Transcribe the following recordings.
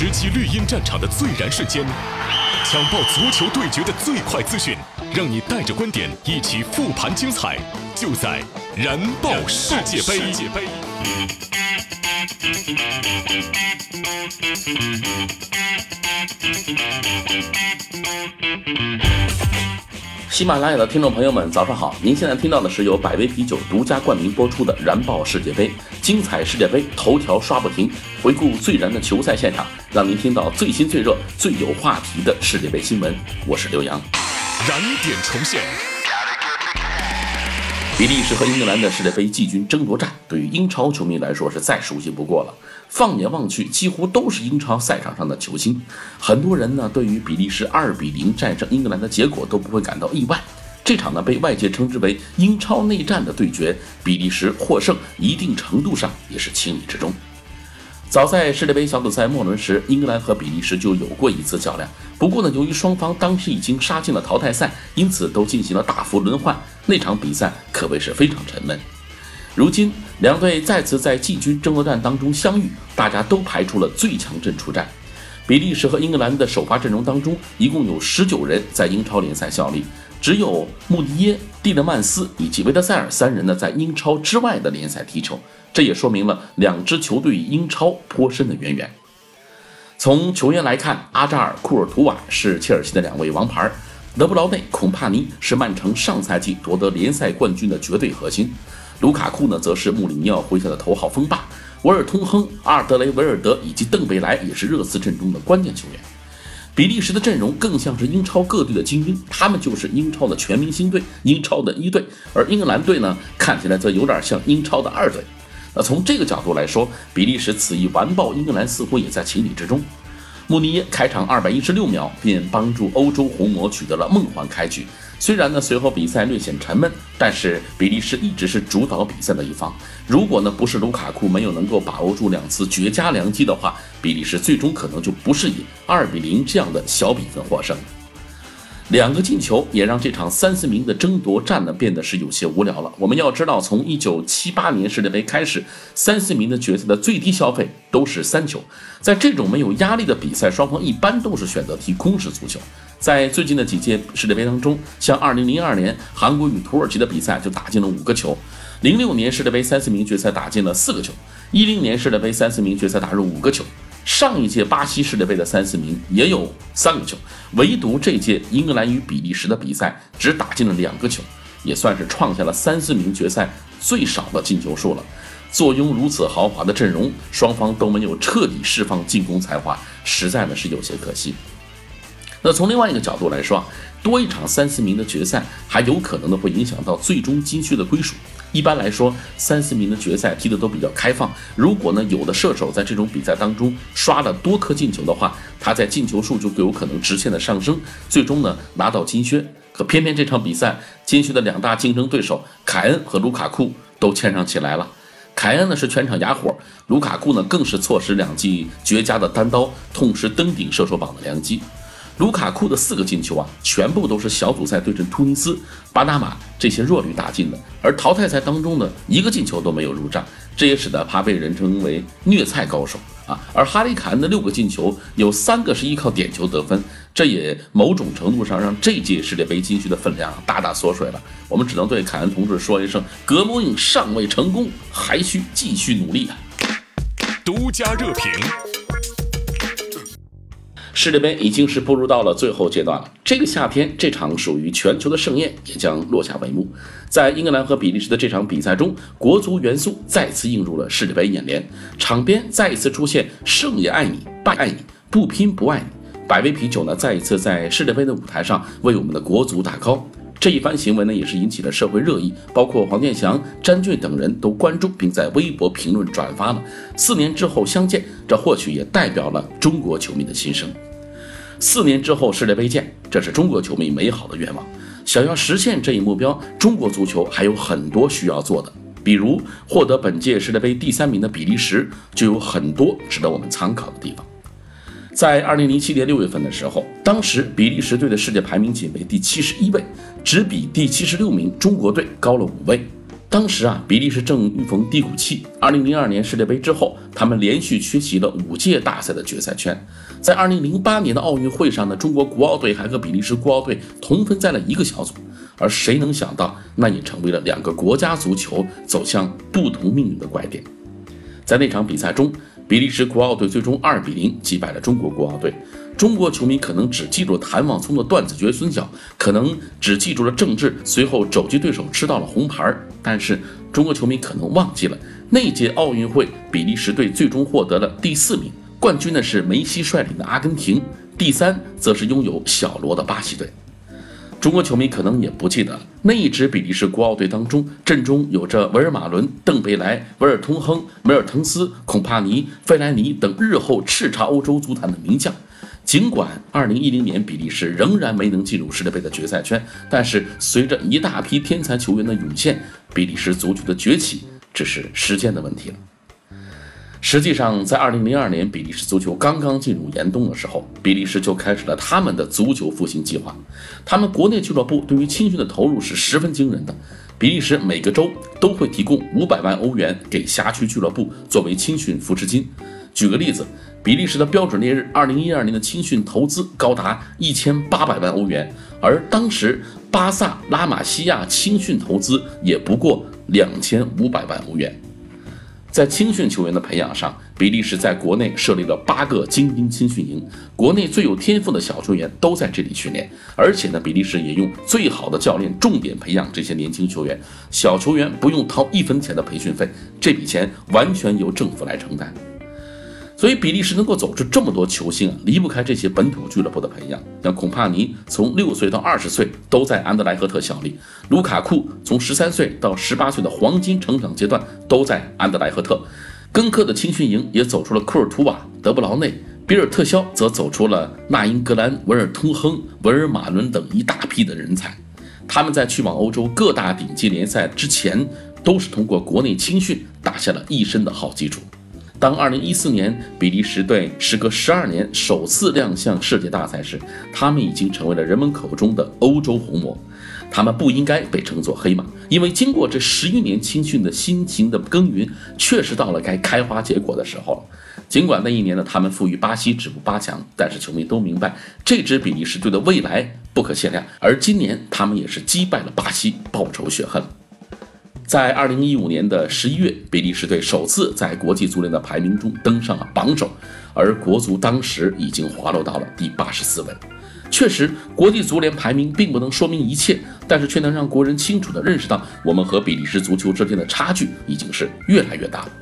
直击绿茵战场的最燃瞬间，抢爆足球对决的最快资讯，让你带着观点一起复盘精彩，就在燃爆世界杯。喜马拉雅的听众朋友们，早上好！您现在听到的是由百威啤酒独家冠名播出的《燃爆世界杯》，精彩世界杯头条刷不停，回顾最燃的球赛现场，让您听到最新最热、最有话题的世界杯新闻。我是刘洋，燃点重现。比利时和英格兰的世界杯季军争夺战，对于英超球迷来说是再熟悉不过了。放眼望去，几乎都是英超赛场上的球星。很多人呢，对于比利时二比零战胜英格兰的结果都不会感到意外。这场呢，被外界称之为英超内战的对决，比利时获胜，一定程度上也是情理之中。早在世界杯小组赛末轮时，英格兰和比利时就有过一次较量。不过呢，由于双方当时已经杀进了淘汰赛，因此都进行了大幅轮换。那场比赛可谓是非常沉闷。如今两队再次在季军争夺战当中相遇，大家都排出了最强阵出战。比利时和英格兰的首发阵容当中，一共有十九人在英超联赛效力，只有穆迪耶、蒂勒曼斯以及维德塞尔三人呢在英超之外的联赛踢球。这也说明了两支球队英超颇深的渊源。从球员来看，阿扎尔、库尔图瓦是切尔西的两位王牌。德布劳内、孔帕尼是曼城上赛季夺得联赛冠军的绝对核心，卢卡库呢，则是穆里尼奥麾下的头号锋霸。维尔通亨、阿尔德雷维尔德以及邓贝莱也是热刺阵中的关键球员。比利时的阵容更像是英超各队的精英，他们就是英超的全明星队、英超的一队，而英格兰队呢，看起来则有点像英超的二队。那从这个角度来说，比利时此役完爆英格兰似乎也在情理之中。穆尼耶开场二百一十六秒便帮助欧洲红魔取得了梦幻开局。虽然呢随后比赛略显沉闷，但是比利时一直是主导比赛的一方。如果呢不是卢卡库没有能够把握住两次绝佳良机的话，比利时最终可能就不是以二比零这样的小比分获胜。两个进球也让这场三四名的争夺战呢变得是有些无聊了。我们要知道，从一九七八年世界杯开始，三四名的决赛的最低消费都是三球。在这种没有压力的比赛，双方一般都是选择踢空式足球。在最近的几届世界杯当中，像二零零二年韩国与土耳其的比赛就打进了五个球，零六年世界杯三四名决赛打进了四个球，一零年世界杯三四名决赛打入五个球。上一届巴西世界杯的三四名也有三个球，唯独这届英格兰与比利时的比赛只打进了两个球，也算是创下了三四名决赛最少的进球数了。坐拥如此豪华的阵容，双方都没有彻底释放进攻才华，实在呢是有些可惜。那从另外一个角度来说，多一场三四名的决赛，还有可能的会影响到最终金靴的归属。一般来说，三四名的决赛踢得都比较开放。如果呢，有的射手在这种比赛当中刷了多颗进球的话，他在进球数就有可能直线的上升，最终呢拿到金靴。可偏偏这场比赛，金靴的两大竞争对手凯恩和卢卡库都牵上起来了。凯恩呢是全场哑火，卢卡库呢更是错失两记绝佳的单刀，痛失登顶射手榜的良机。卢卡库的四个进球啊，全部都是小组赛对阵突尼斯、巴拿马这些弱旅打进的，而淘汰赛当中呢，一个进球都没有入账，这也使得他被人称为虐菜高手啊。而哈里凯恩的六个进球，有三个是依靠点球得分，这也某种程度上让这届世界杯金靴的分量大大缩水了。我们只能对凯恩同志说一声：格莫印尚未成功，还需继续努力啊！独家热评。世界杯已经是步入到了最后阶段了。这个夏天，这场属于全球的盛宴也将落下帷幕。在英格兰和比利时的这场比赛中，国足元素再次映入了世界杯眼帘，场边再一次出现“胜也爱你，败爱你，不拼不爱你”。百威啤酒呢，再一次在世界杯的舞台上为我们的国足打 call。这一番行为呢，也是引起了社会热议，包括黄健翔、詹俊等人都关注，并在微博评论转发了。四年之后相见，这或许也代表了中国球迷的心声。四年之后世界杯见，这是中国球迷美好的愿望。想要实现这一目标，中国足球还有很多需要做的，比如获得本届世界杯第三名的比利时，就有很多值得我们参考的地方。在二零零七年六月份的时候，当时比利时队的世界排名仅为第七十一位，只比第七十六名中国队高了五位。当时啊，比利时正遇逢低谷期。二零零二年世界杯之后，他们连续缺席了五届大赛的决赛圈。在二零零八年的奥运会上呢，中国国奥队还和比利时国奥队同分在了一个小组。而谁能想到，那也成为了两个国家足球走向不同命运的拐点。在那场比赛中，比利时国奥队最终二比零击败了中国国奥队。中国球迷可能只记住了谭望聪的断子绝孙脚，可能只记住了郑智随后肘击对手吃到了红牌，但是中国球迷可能忘记了那届奥运会，比利时队最终获得了第四名，冠军呢是梅西率领的阿根廷，第三则是拥有小罗的巴西队。中国球迷可能也不记得那一支比利时国奥队当中，阵中有着维尔马伦、邓贝莱、维尔通亨、梅尔滕斯、孔帕尼、费莱尼等日后叱咤欧洲足坛的名将。尽管2010年比利时仍然没能进入世界杯的决赛圈，但是随着一大批天才球员的涌现，比利时足球的崛起只是时间的问题了。实际上，在2002年比利时足球刚刚进入严冬的时候，比利时就开始了他们的足球复兴计划。他们国内俱乐部对于青训的投入是十分惊人的。比利时每个州都会提供500万欧元给辖区俱乐部作为青训扶持金。举个例子。比利时的标准烈日，二零一二年的青训投资高达一千八百万欧元，而当时巴萨、拉玛西亚青训投资也不过两千五百万欧元。在青训球员的培养上，比利时在国内设立了八个精英青训营，国内最有天赋的小球员都在这里训练，而且呢，比利时也用最好的教练重点培养这些年轻球员，小球员不用掏一分钱的培训费，这笔钱完全由政府来承担。所以，比利时能够走出这么多球星啊，离不开这些本土俱乐部的培养。像孔帕尼从六岁到二十岁都在安德莱赫特效力，卢卡库从十三岁到十八岁的黄金成长阶段都在安德莱赫特。根科的青训营也走出了库尔图瓦、德布劳内，比尔特肖则走出了纳英格兰、维尔通亨、维尔马伦等一大批的人才。他们在去往欧洲各大顶级联赛之前，都是通过国内青训打下了一身的好基础。当2014年比利时队时隔十二年首次亮相世界大赛时，他们已经成为了人们口中的欧洲红魔。他们不应该被称作黑马，因为经过这十余年青训的辛勤的耕耘，确实到了该开花结果的时候了。尽管那一年呢，他们负于巴西止步八强，但是球迷都明白这支比利时队的未来不可限量。而今年他们也是击败了巴西，报仇雪恨。在二零一五年的十一月，比利时队首次在国际足联的排名中登上了榜首，而国足当时已经滑落到了第八十四位。确实，国际足联排名并不能说明一切，但是却能让国人清楚地认识到，我们和比利时足球之间的差距已经是越来越大了。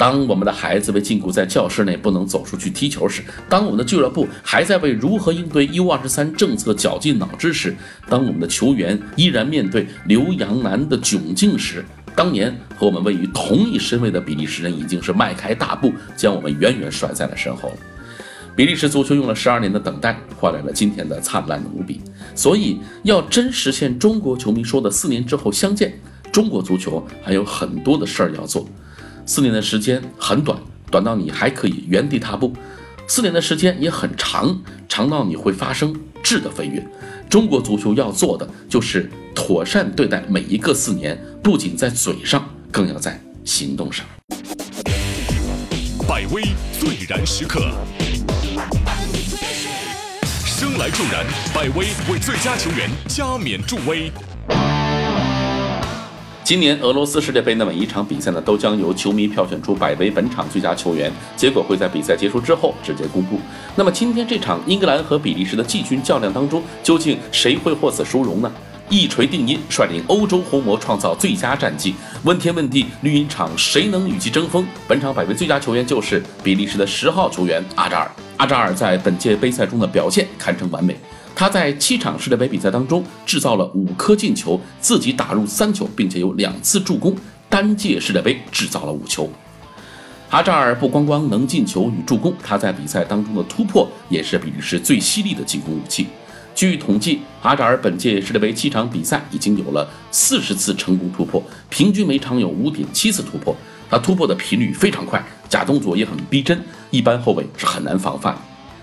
当我们的孩子被禁锢在教室内不能走出去踢球时，当我们的俱乐部还在为如何应对 U23 政策绞尽脑汁时，当我们的球员依然面对留洋难的窘境时，当年和我们位于同一身位的比利时人已经是迈开大步将我们远远甩在了身后了。比利时足球用了十二年的等待，换来了今天的灿烂无比。所以，要真实现中国球迷说的“四年之后相见”，中国足球还有很多的事儿要做。四年的时间很短，短到你还可以原地踏步；四年的时间也很长，长到你会发生质的飞跃。中国足球要做的就是妥善对待每一个四年，不仅在嘴上，更要在行动上。百威最燃时刻，生来助燃，百威为最佳球员加冕助威。今年俄罗斯世界杯的每一场比赛呢，都将由球迷票选出百位本场最佳球员，结果会在比赛结束之后直接公布。那么今天这场英格兰和比利时的季军较量当中，究竟谁会获此殊荣呢？一锤定音，率领欧洲红魔创造最佳战绩。问天问地，绿茵场谁能与其争锋？本场百位最佳球员就是比利时的十号球员阿扎尔。阿扎尔在本届杯赛中的表现堪称完美。他在七场世界杯比赛当中制造了五颗进球，自己打入三球，并且有两次助攻，单届世界杯制造了五球。阿扎尔不光光能进球与助攻，他在比赛当中的突破也是比利时最犀利的进攻武器。据统计，阿扎尔本届世界杯七场比赛已经有了四十次成功突破，平均每场有五点七次突破。他突破的频率非常快，假动作也很逼真，一般后卫是很难防范。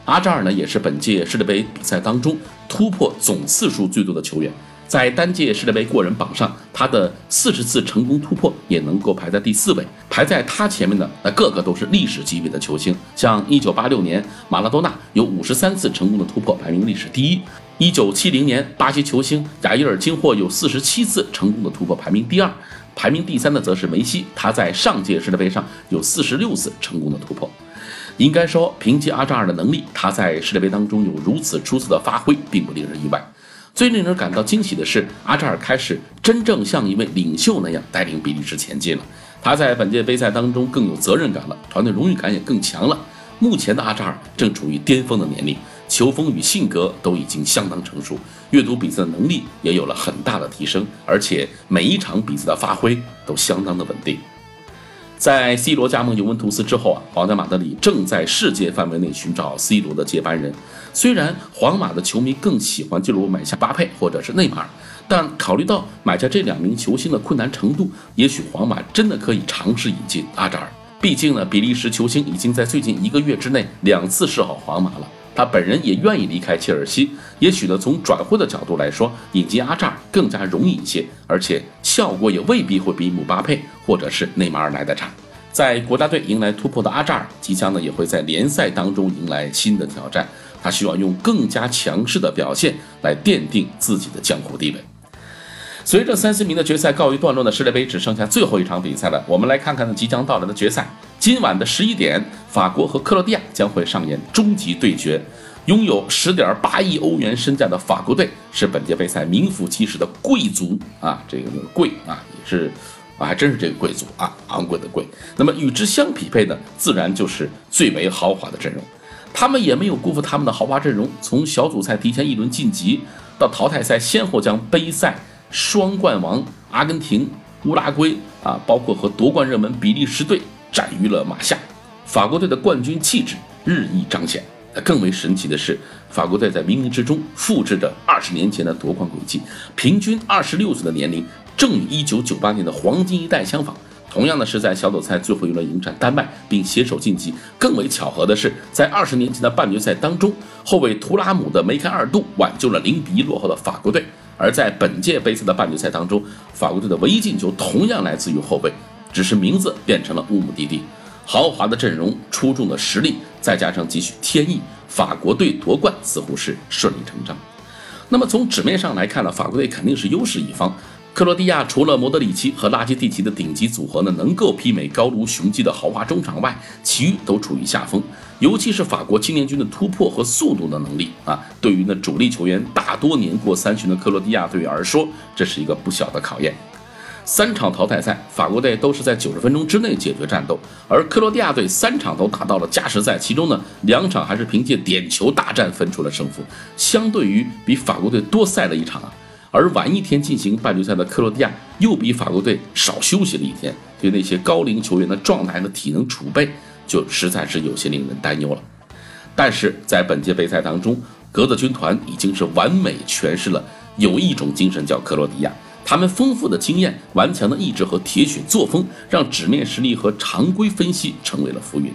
阿扎尔呢，也是本届世界杯比赛当中突破总次数最多的球员。在单届世界杯过人榜上，他的四十次成功突破也能够排在第四位。排在他前面的那个个都是历史级别的球星，像一九八六年马拉多纳有五十三次成功的突破，排名历史第一；一九七零年巴西球星贾伊尔金霍有四十七次成功的突破，排名第二。排名第三的则是梅西，他在上届世界杯上有四十六次成功的突破。应该说，凭借阿扎尔的能力，他在世界杯当中有如此出色的发挥，并不令人意外。最令人感到惊喜的是，阿扎尔开始真正像一位领袖那样带领比利时前进了。他在本届杯赛当中更有责任感了，团队荣誉感也更强了。目前的阿扎尔正处于巅峰的年龄，球风与性格都已经相当成熟，阅读比赛的能力也有了很大的提升，而且每一场比赛的发挥都相当的稳定。在 C 罗加盟尤文图斯之后啊，皇家马德里正在世界范围内寻找 C 罗的接班人。虽然皇马的球迷更喜欢就如买下巴佩或者是内马尔，但考虑到买下这两名球星的困难程度，也许皇马真的可以尝试引进阿扎尔。毕竟呢，比利时球星已经在最近一个月之内两次示好皇马了，他本人也愿意离开切尔西。也许呢，从转会的角度来说，引进阿扎尔更加容易一些，而且效果也未必会比姆巴佩。或者是内马尔来的差，在国家队迎来突破的阿扎尔，即将呢也会在联赛当中迎来新的挑战。他需要用更加强势的表现来奠定自己的江湖地位。随着三四名的决赛告一段落呢，世界杯只剩下最后一场比赛了。我们来看看即将到来的决赛。今晚的十一点，法国和克罗地亚将会上演终极对决。拥有十点八亿欧元身价的法国队是本届杯赛名副其实的贵族啊，这个贵啊也是。啊，还真是这个贵族啊，昂贵的贵。那么与之相匹配的，自然就是最为豪华的阵容。他们也没有辜负他们的豪华阵容，从小组赛提前一轮晋级，到淘汰赛先后将杯赛双冠王阿根廷、乌拉圭啊，包括和夺冠热门比利时队斩于了马下。法国队的冠军气质日益彰显。更为神奇的是，法国队在冥冥之中复制着二十年前的夺冠轨迹，平均二十六岁的年龄。正与一九九八年的黄金一代相仿，同样的是在小组赛最后一轮迎战丹麦，并携手晋级。更为巧合的是，在二十年前的半决赛当中，后卫图拉姆的梅开二度挽救了零比一落后的法国队。而在本届杯赛的半决赛当中，法国队的唯一进球同样来自于后卫，只是名字变成了乌姆蒂蒂。豪华的阵容、出众的实力，再加上几许天意，法国队夺冠似乎是顺理成章。那么从纸面上来看呢，法国队肯定是优势一方。克罗地亚除了莫德里奇和拉基蒂奇的顶级组合呢，能够媲美高卢雄鸡的豪华中场外，其余都处于下风。尤其是法国青年军的突破和速度的能力啊，对于那主力球员大多年过三旬的克罗地亚队而说，这是一个不小的考验。三场淘汰赛，法国队都是在九十分钟之内解决战斗，而克罗地亚队三场都打到了加时赛，其中呢两场还是凭借点球大战分出了胜负，相对于比法国队多赛了一场啊。而晚一天进行半决赛的克罗地亚又比法国队少休息了一天，对那些高龄球员的状态和体能储备就实在是有些令人担忧了。但是在本届杯赛当中，格子军团已经是完美诠释了有一种精神叫克罗地亚，他们丰富的经验、顽强的意志和铁血作风，让纸面实力和常规分析成为了浮云。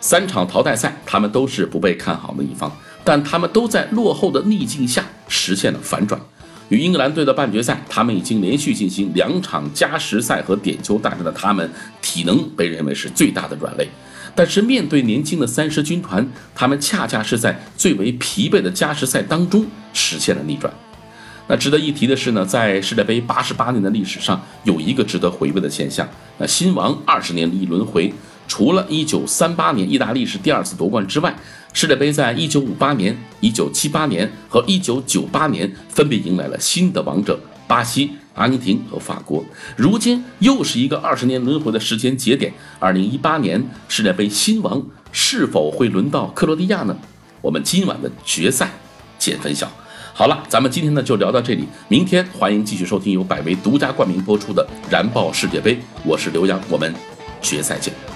三场淘汰赛，他们都是不被看好的一方，但他们都在落后的逆境下实现了反转。与英格兰队的半决赛，他们已经连续进行两场加时赛和点球大战的他们，体能被认为是最大的软肋。但是面对年轻的三狮军团，他们恰恰是在最为疲惫的加时赛当中实现了逆转。那值得一提的是呢，在世界杯八十八年的历史上，有一个值得回味的现象，那新王二十年一轮回。除了1938年意大利是第二次夺冠之外，世界杯在1958年、1978年和1998年分别迎来了新的王者巴西、阿根廷和法国。如今又是一个二十年轮回的时间节点，2018年世界杯新王是否会轮到克罗地亚呢？我们今晚的决赛见分晓。好了，咱们今天呢就聊到这里，明天欢迎继续收听由百威独家冠名播出的《燃爆世界杯》，我是刘洋，我们决赛见。